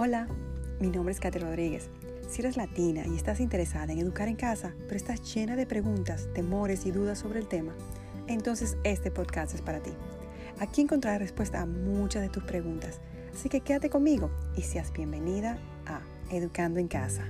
Hola, mi nombre es Katy Rodríguez. Si eres latina y estás interesada en educar en casa, pero estás llena de preguntas, temores y dudas sobre el tema, entonces este podcast es para ti. Aquí encontrarás respuesta a muchas de tus preguntas, así que quédate conmigo y seas bienvenida a Educando en Casa.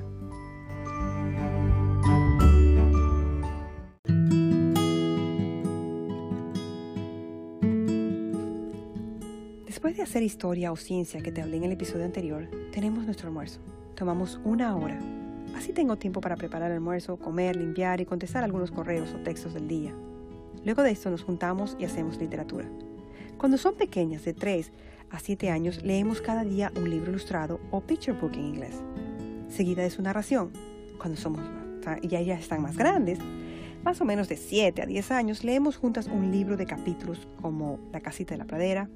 Después de hacer historia o ciencia que te hablé en el episodio anterior, tenemos nuestro almuerzo. Tomamos una hora. Así tengo tiempo para preparar el almuerzo, comer, limpiar y contestar algunos correos o textos del día. Luego de esto nos juntamos y hacemos literatura. Cuando son pequeñas, de 3 a 7 años, leemos cada día un libro ilustrado o picture book en inglés, seguida de su narración. Cuando somos y ya están más grandes, más o menos de 7 a 10 años, leemos juntas un libro de capítulos como La casita de la pradera,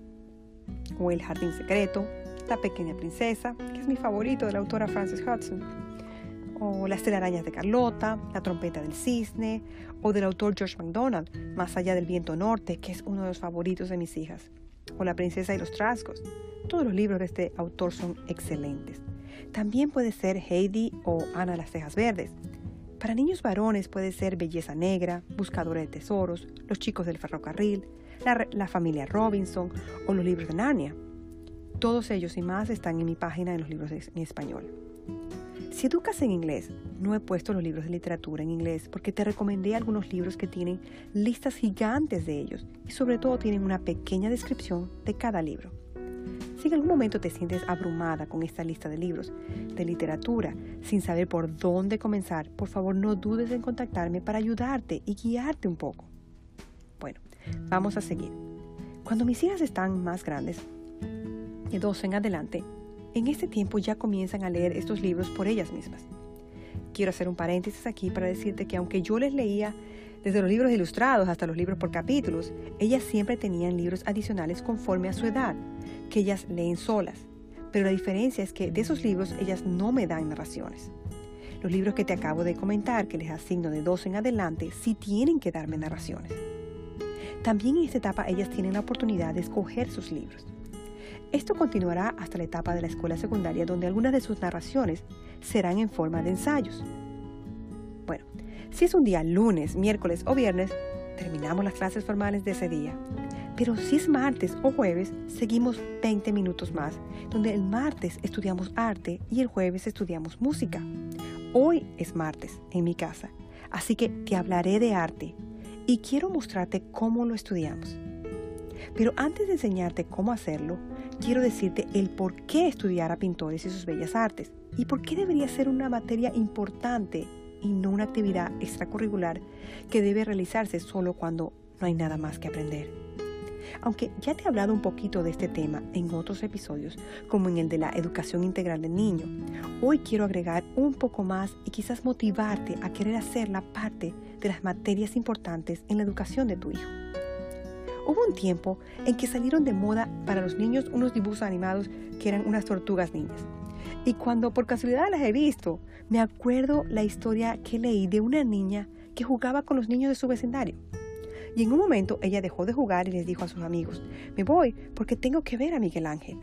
o El jardín secreto, La pequeña princesa, que es mi favorito de la autora Frances Hudson, o Las telarañas de Carlota, La trompeta del cisne, o del autor George MacDonald, Más allá del viento norte, que es uno de los favoritos de mis hijas, o La princesa y los trasgos. Todos los libros de este autor son excelentes. También puede ser Heidi o Ana las cejas verdes. Para niños varones puede ser Belleza Negra, Buscadora de Tesoros, Los chicos del ferrocarril, la, familia Robinson o los libros de Narnia. Todos ellos y más están en mi página en los libros en español. Si educas en inglés, no he puesto los libros de literatura en inglés porque te recomendé algunos libros que tienen listas gigantes de ellos y sobre todo tienen una pequeña descripción de cada libro. Si en algún momento te sientes abrumada con esta lista de libros de literatura sin saber por dónde comenzar, por favor no dudes en contactarme para ayudarte y guiarte un poco. Vamos a seguir. Cuando mis hijas están más grandes, de 12 en adelante, en este tiempo ya comienzan a leer estos libros por ellas mismas. Quiero hacer un paréntesis aquí para decirte que aunque yo les leía desde los libros ilustrados hasta los libros por capítulos, ellas siempre tenían libros adicionales conforme a su edad, que ellas leen solas. Pero la diferencia es que de esos libros ellas no me dan narraciones. Los libros que te acabo de comentar, que les asigno de 12 en adelante, sí tienen que darme narraciones. También en esta etapa ellas tienen la oportunidad de escoger sus libros. Esto continuará hasta la etapa de la escuela secundaria donde algunas de sus narraciones serán en forma de ensayos. Bueno, si es un día lunes, miércoles o viernes, terminamos las clases formales de ese día. Pero si es martes o jueves, seguimos 20 minutos más, donde el martes estudiamos arte y el jueves estudiamos música. Hoy es martes en mi casa, así que te hablaré de arte, y quiero mostrarte cómo lo estudiamos. Pero antes de enseñarte cómo hacerlo, quiero decirte el por qué estudiar a pintores y sus bellas artes y por qué debería ser una materia importante y no una actividad extracurricular que debe realizarse solo cuando no hay nada más que aprender. Aunque ya te he hablado un poquito de este tema en otros episodios, como en el de la educación integral del niño, hoy quiero agregar un poco más y quizás motivarte a querer hacer la parte de las materias importantes en la educación de tu hijo. Hubo un tiempo en que salieron de moda para los niños unos dibujos animados que eran unas tortugas niñas. Y cuando por casualidad las he visto, me acuerdo la historia que leí de una niña que jugaba con los niños de su vecindario. Y en un momento ella dejó de jugar y les dijo a sus amigos, me voy porque tengo que ver a Miguel Ángel.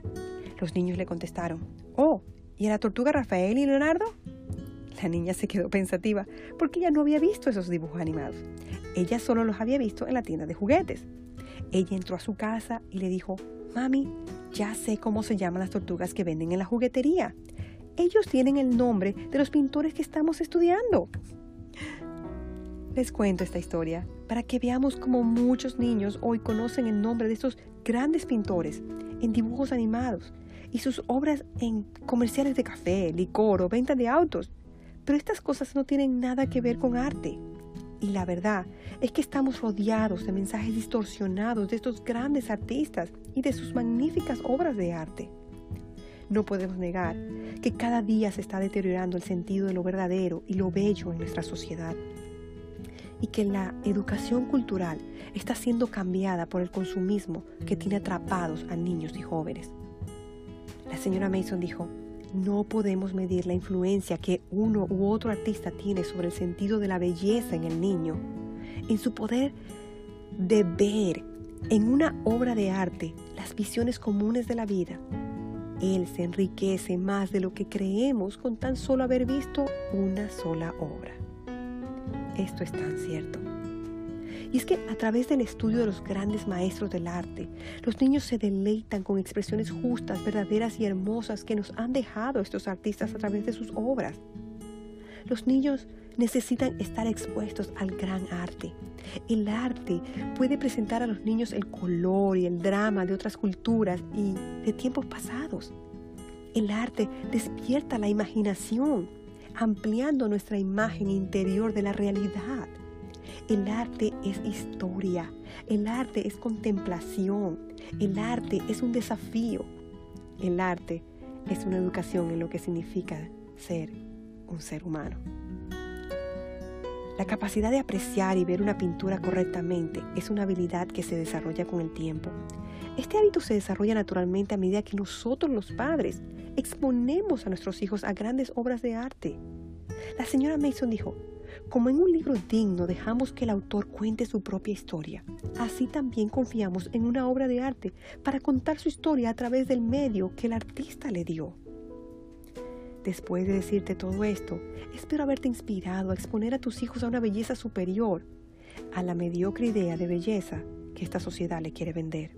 Los niños le contestaron, oh, ¿y a la tortuga Rafael y Leonardo? La niña se quedó pensativa porque ella no había visto esos dibujos animados. Ella solo los había visto en la tienda de juguetes. Ella entró a su casa y le dijo, Mami, ya sé cómo se llaman las tortugas que venden en la juguetería. Ellos tienen el nombre de los pintores que estamos estudiando. Les cuento esta historia para que veamos cómo muchos niños hoy conocen el nombre de estos grandes pintores en dibujos animados y sus obras en comerciales de café, licor o venta de autos. Pero estas cosas no tienen nada que ver con arte. Y la verdad es que estamos rodeados de mensajes distorsionados de estos grandes artistas y de sus magníficas obras de arte. No podemos negar que cada día se está deteriorando el sentido de lo verdadero y lo bello en nuestra sociedad y que la educación cultural está siendo cambiada por el consumismo que tiene atrapados a niños y jóvenes. La señora Mason dijo, no podemos medir la influencia que uno u otro artista tiene sobre el sentido de la belleza en el niño, en su poder de ver en una obra de arte las visiones comunes de la vida. Él se enriquece más de lo que creemos con tan solo haber visto una sola obra. Esto es tan cierto. Y es que a través del estudio de los grandes maestros del arte, los niños se deleitan con expresiones justas, verdaderas y hermosas que nos han dejado estos artistas a través de sus obras. Los niños necesitan estar expuestos al gran arte. El arte puede presentar a los niños el color y el drama de otras culturas y de tiempos pasados. El arte despierta la imaginación, ampliando nuestra imagen interior de la realidad. El arte es historia, el arte es contemplación, el arte es un desafío, el arte es una educación en lo que significa ser un ser humano. La capacidad de apreciar y ver una pintura correctamente es una habilidad que se desarrolla con el tiempo. Este hábito se desarrolla naturalmente a medida que nosotros los padres exponemos a nuestros hijos a grandes obras de arte. La señora Mason dijo, como en un libro digno dejamos que el autor cuente su propia historia, así también confiamos en una obra de arte para contar su historia a través del medio que el artista le dio. Después de decirte todo esto, espero haberte inspirado a exponer a tus hijos a una belleza superior a la mediocre idea de belleza que esta sociedad le quiere vender.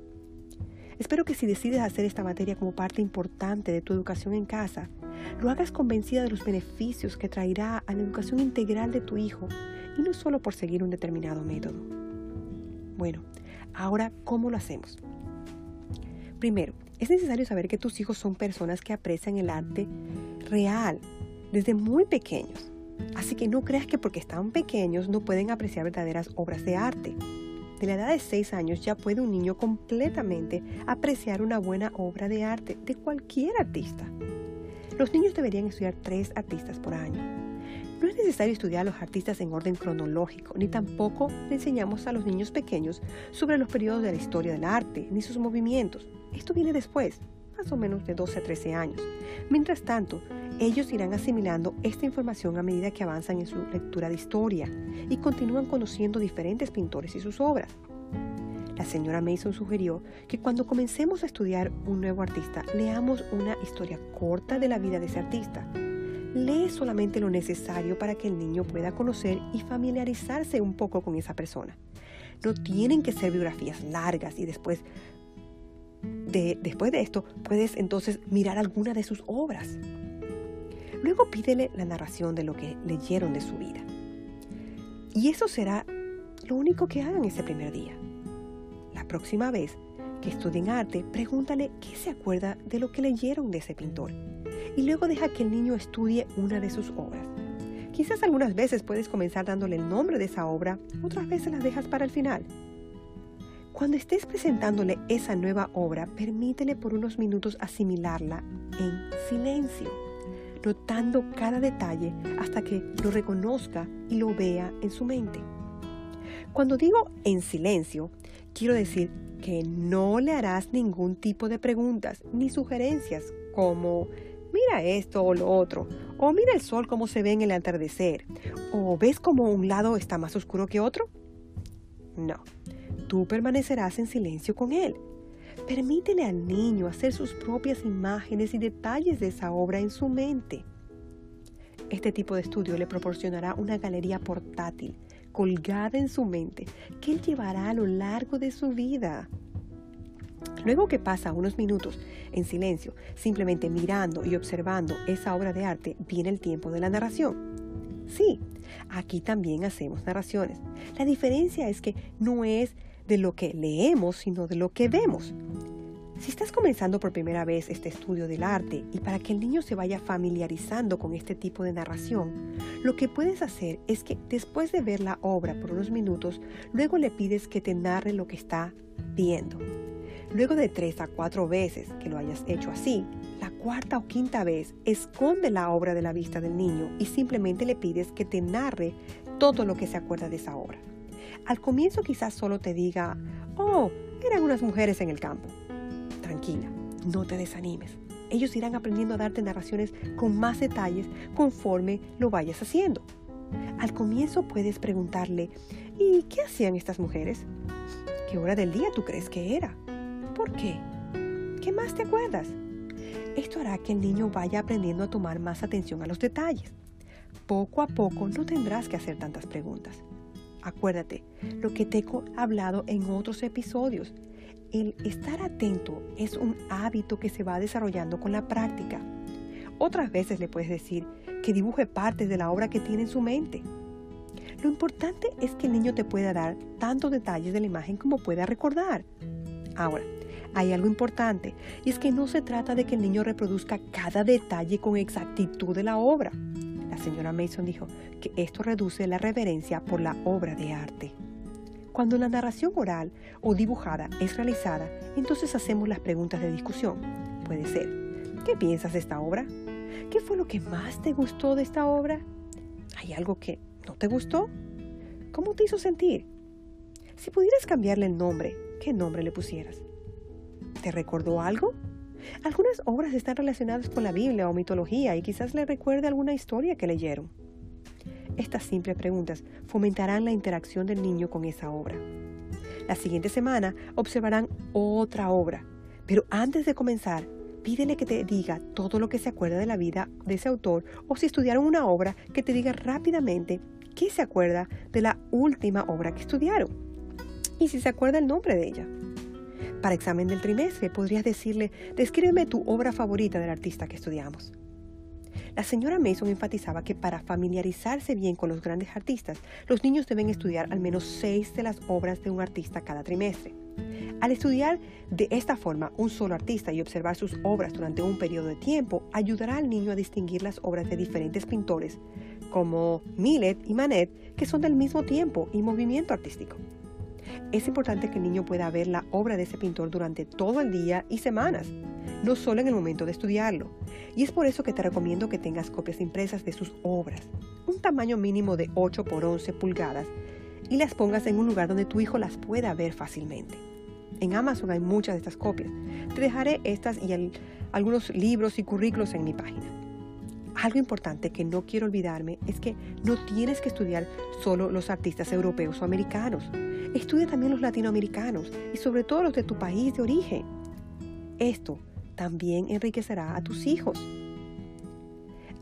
Espero que si decides hacer esta materia como parte importante de tu educación en casa, lo hagas convencida de los beneficios que traerá a la educación integral de tu hijo y no solo por seguir un determinado método. Bueno, ahora, ¿cómo lo hacemos? Primero, es necesario saber que tus hijos son personas que aprecian el arte real desde muy pequeños. Así que no creas que porque están pequeños no pueden apreciar verdaderas obras de arte. De la edad de 6 años ya puede un niño completamente apreciar una buena obra de arte de cualquier artista. Los niños deberían estudiar tres artistas por año. No es necesario estudiar a los artistas en orden cronológico, ni tampoco le enseñamos a los niños pequeños sobre los periodos de la historia del arte, ni sus movimientos. Esto viene después, más o menos de 12 a 13 años. Mientras tanto, ellos irán asimilando esta información a medida que avanzan en su lectura de historia y continúan conociendo diferentes pintores y sus obras. La señora Mason sugirió que cuando comencemos a estudiar un nuevo artista, leamos una historia corta de la vida de ese artista. Lee solamente lo necesario para que el niño pueda conocer y familiarizarse un poco con esa persona. No tienen que ser biografías largas y después de, después de esto puedes entonces mirar alguna de sus obras. Luego pídele la narración de lo que leyeron de su vida. Y eso será lo único que hagan ese primer día. La próxima vez que estudien arte, pregúntale qué se acuerda de lo que leyeron de ese pintor. Y luego deja que el niño estudie una de sus obras. Quizás algunas veces puedes comenzar dándole el nombre de esa obra, otras veces la dejas para el final. Cuando estés presentándole esa nueva obra, permítele por unos minutos asimilarla en silencio notando cada detalle hasta que lo reconozca y lo vea en su mente. Cuando digo en silencio, quiero decir que no le harás ningún tipo de preguntas ni sugerencias como mira esto o lo otro, o mira el sol como se ve en el atardecer, o ves como un lado está más oscuro que otro. No, tú permanecerás en silencio con él Permítele al niño hacer sus propias imágenes y detalles de esa obra en su mente. Este tipo de estudio le proporcionará una galería portátil colgada en su mente que él llevará a lo largo de su vida. Luego que pasa unos minutos en silencio, simplemente mirando y observando esa obra de arte, viene el tiempo de la narración. Sí, aquí también hacemos narraciones. La diferencia es que no es de lo que leemos, sino de lo que vemos. Si estás comenzando por primera vez este estudio del arte y para que el niño se vaya familiarizando con este tipo de narración, lo que puedes hacer es que después de ver la obra por unos minutos, luego le pides que te narre lo que está viendo. Luego de tres a cuatro veces que lo hayas hecho así, la cuarta o quinta vez esconde la obra de la vista del niño y simplemente le pides que te narre todo lo que se acuerda de esa obra. Al comienzo quizás solo te diga, oh, eran unas mujeres en el campo. Tranquila, no te desanimes. Ellos irán aprendiendo a darte narraciones con más detalles conforme lo vayas haciendo. Al comienzo puedes preguntarle, ¿y qué hacían estas mujeres? ¿Qué hora del día tú crees que era? ¿Por qué? ¿Qué más te acuerdas? Esto hará que el niño vaya aprendiendo a tomar más atención a los detalles. Poco a poco no tendrás que hacer tantas preguntas. Acuérdate lo que te he hablado en otros episodios. El estar atento es un hábito que se va desarrollando con la práctica. Otras veces le puedes decir que dibuje partes de la obra que tiene en su mente. Lo importante es que el niño te pueda dar tantos detalles de la imagen como pueda recordar. Ahora, hay algo importante y es que no se trata de que el niño reproduzca cada detalle con exactitud de la obra. La señora Mason dijo que esto reduce la reverencia por la obra de arte. Cuando la narración oral o dibujada es realizada, entonces hacemos las preguntas de discusión. Puede ser, ¿qué piensas de esta obra? ¿Qué fue lo que más te gustó de esta obra? ¿Hay algo que no te gustó? ¿Cómo te hizo sentir? Si pudieras cambiarle el nombre, ¿qué nombre le pusieras? ¿Te recordó algo? Algunas obras están relacionadas con la Biblia o mitología y quizás le recuerde alguna historia que leyeron. Estas simples preguntas fomentarán la interacción del niño con esa obra. La siguiente semana observarán otra obra, pero antes de comenzar, pídele que te diga todo lo que se acuerda de la vida de ese autor o si estudiaron una obra, que te diga rápidamente qué se acuerda de la última obra que estudiaron y si se acuerda el nombre de ella. Para examen del trimestre podrías decirle, descríbeme tu obra favorita del artista que estudiamos. La señora Mason enfatizaba que para familiarizarse bien con los grandes artistas, los niños deben estudiar al menos seis de las obras de un artista cada trimestre. Al estudiar de esta forma un solo artista y observar sus obras durante un periodo de tiempo, ayudará al niño a distinguir las obras de diferentes pintores, como Millet y Manet, que son del mismo tiempo y movimiento artístico. Es importante que el niño pueda ver la obra de ese pintor durante todo el día y semanas, no solo en el momento de estudiarlo. Y es por eso que te recomiendo que tengas copias impresas de sus obras, un tamaño mínimo de 8 por 11 pulgadas, y las pongas en un lugar donde tu hijo las pueda ver fácilmente. En Amazon hay muchas de estas copias. Te dejaré estas y algunos libros y currículos en mi página. Algo importante que no quiero olvidarme es que no tienes que estudiar solo los artistas europeos o americanos. Estudia también los latinoamericanos y sobre todo los de tu país de origen. Esto también enriquecerá a tus hijos.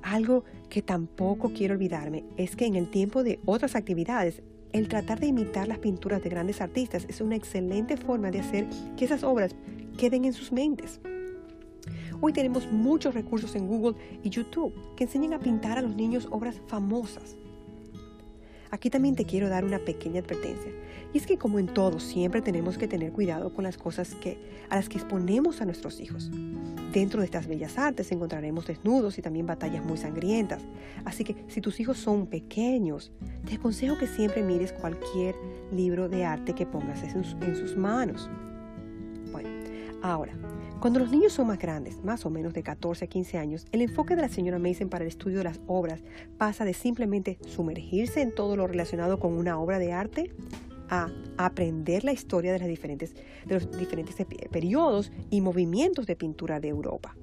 Algo que tampoco quiero olvidarme es que en el tiempo de otras actividades, el tratar de imitar las pinturas de grandes artistas es una excelente forma de hacer que esas obras queden en sus mentes. Hoy tenemos muchos recursos en Google y YouTube que enseñan a pintar a los niños obras famosas. Aquí también te quiero dar una pequeña advertencia. Y es que como en todo, siempre tenemos que tener cuidado con las cosas que, a las que exponemos a nuestros hijos. Dentro de estas bellas artes encontraremos desnudos y también batallas muy sangrientas. Así que si tus hijos son pequeños, te aconsejo que siempre mires cualquier libro de arte que pongas en en sus manos. Ahora, cuando los niños son más grandes, más o menos de 14 a 15 años, el enfoque de la señora Mason para el estudio de las obras pasa de simplemente sumergirse en todo lo relacionado con una obra de arte a aprender la historia de los diferentes periodos y movimientos de pintura de Europa.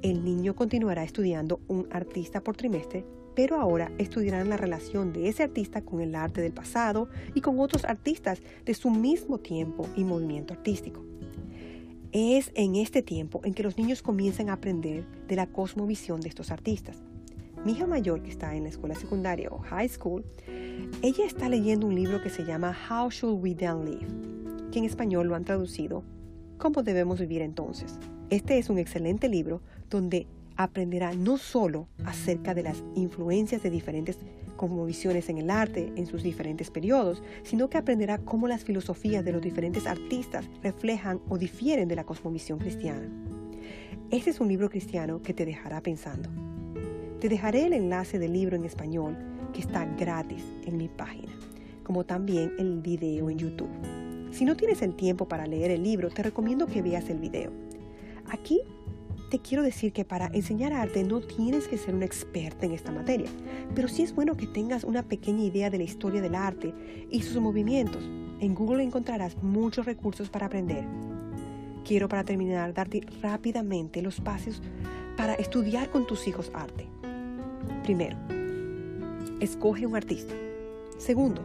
El niño continuará estudiando un artista por trimestre, pero ahora estudiarán la relación de ese artista con el arte del pasado y con otros artistas de su mismo tiempo y movimiento artístico. Es en este tiempo en que los niños comienzan a aprender de la cosmovisión de estos artistas. Mi hija mayor, que está en la escuela secundaria o high school, ella está leyendo un libro que se llama How Should We Then Live, que en español lo han traducido ¿Cómo debemos vivir entonces? Este es un excelente libro donde aprenderá no solo acerca de las influencias de diferentes como visiones en el arte en sus diferentes periodos, sino que aprenderá cómo las filosofías de los diferentes artistas reflejan o difieren de la cosmovisión cristiana. Este es un libro cristiano que te dejará pensando. Te dejaré el enlace del libro en español que está gratis en mi página, como también el video en YouTube. Si no tienes el tiempo para leer el libro, te recomiendo que veas el video. Aquí te quiero decir que para enseñar arte no tienes que ser un experta en esta materia, pero sí es bueno que tengas una pequeña idea de la historia del arte y sus movimientos. En Google encontrarás muchos recursos para aprender. Quiero para terminar darte rápidamente los pasos para estudiar con tus hijos arte. Primero, escoge un artista. Segundo,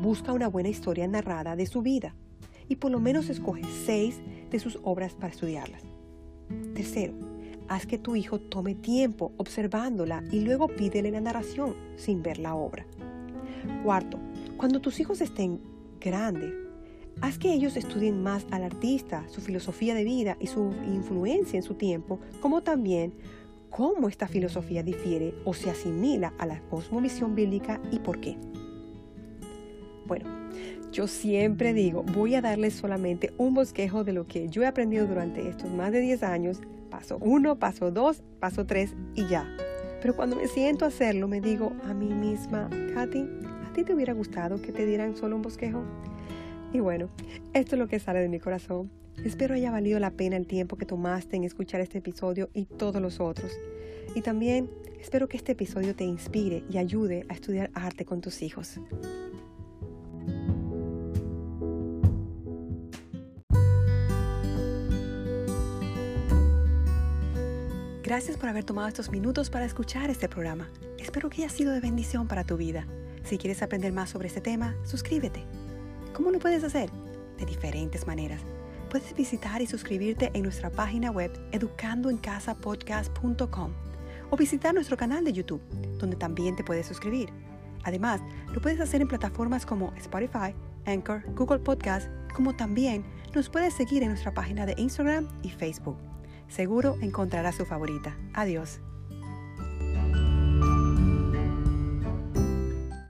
busca una buena historia narrada de su vida y por lo menos escoge seis de sus obras para estudiarlas. Tercero, haz que tu hijo tome tiempo observándola y luego pídele la narración sin ver la obra. Cuarto, cuando tus hijos estén grandes, haz que ellos estudien más al artista, su filosofía de vida y su influencia en su tiempo, como también cómo esta filosofía difiere o se asimila a la cosmovisión bíblica y por qué. Bueno, yo siempre digo, voy a darles solamente un bosquejo de lo que yo he aprendido durante estos más de 10 años, paso 1, paso 2, paso 3 y ya. Pero cuando me siento a hacerlo, me digo a mí misma, Katy, ¿a ti te hubiera gustado que te dieran solo un bosquejo? Y bueno, esto es lo que sale de mi corazón. Espero haya valido la pena el tiempo que tomaste en escuchar este episodio y todos los otros. Y también espero que este episodio te inspire y ayude a estudiar arte con tus hijos. Gracias por haber tomado estos minutos para escuchar este programa. Espero que haya sido de bendición para tu vida. Si quieres aprender más sobre este tema, suscríbete. ¿Cómo lo puedes hacer? De diferentes maneras. Puedes visitar y suscribirte en nuestra página web educandoencasapodcast.com o visitar nuestro canal de YouTube, donde también te puedes suscribir. Además, lo puedes hacer en plataformas como Spotify, Anchor, Google Podcast, como también nos puedes seguir en nuestra página de Instagram y Facebook. Seguro encontrará su favorita. Adiós.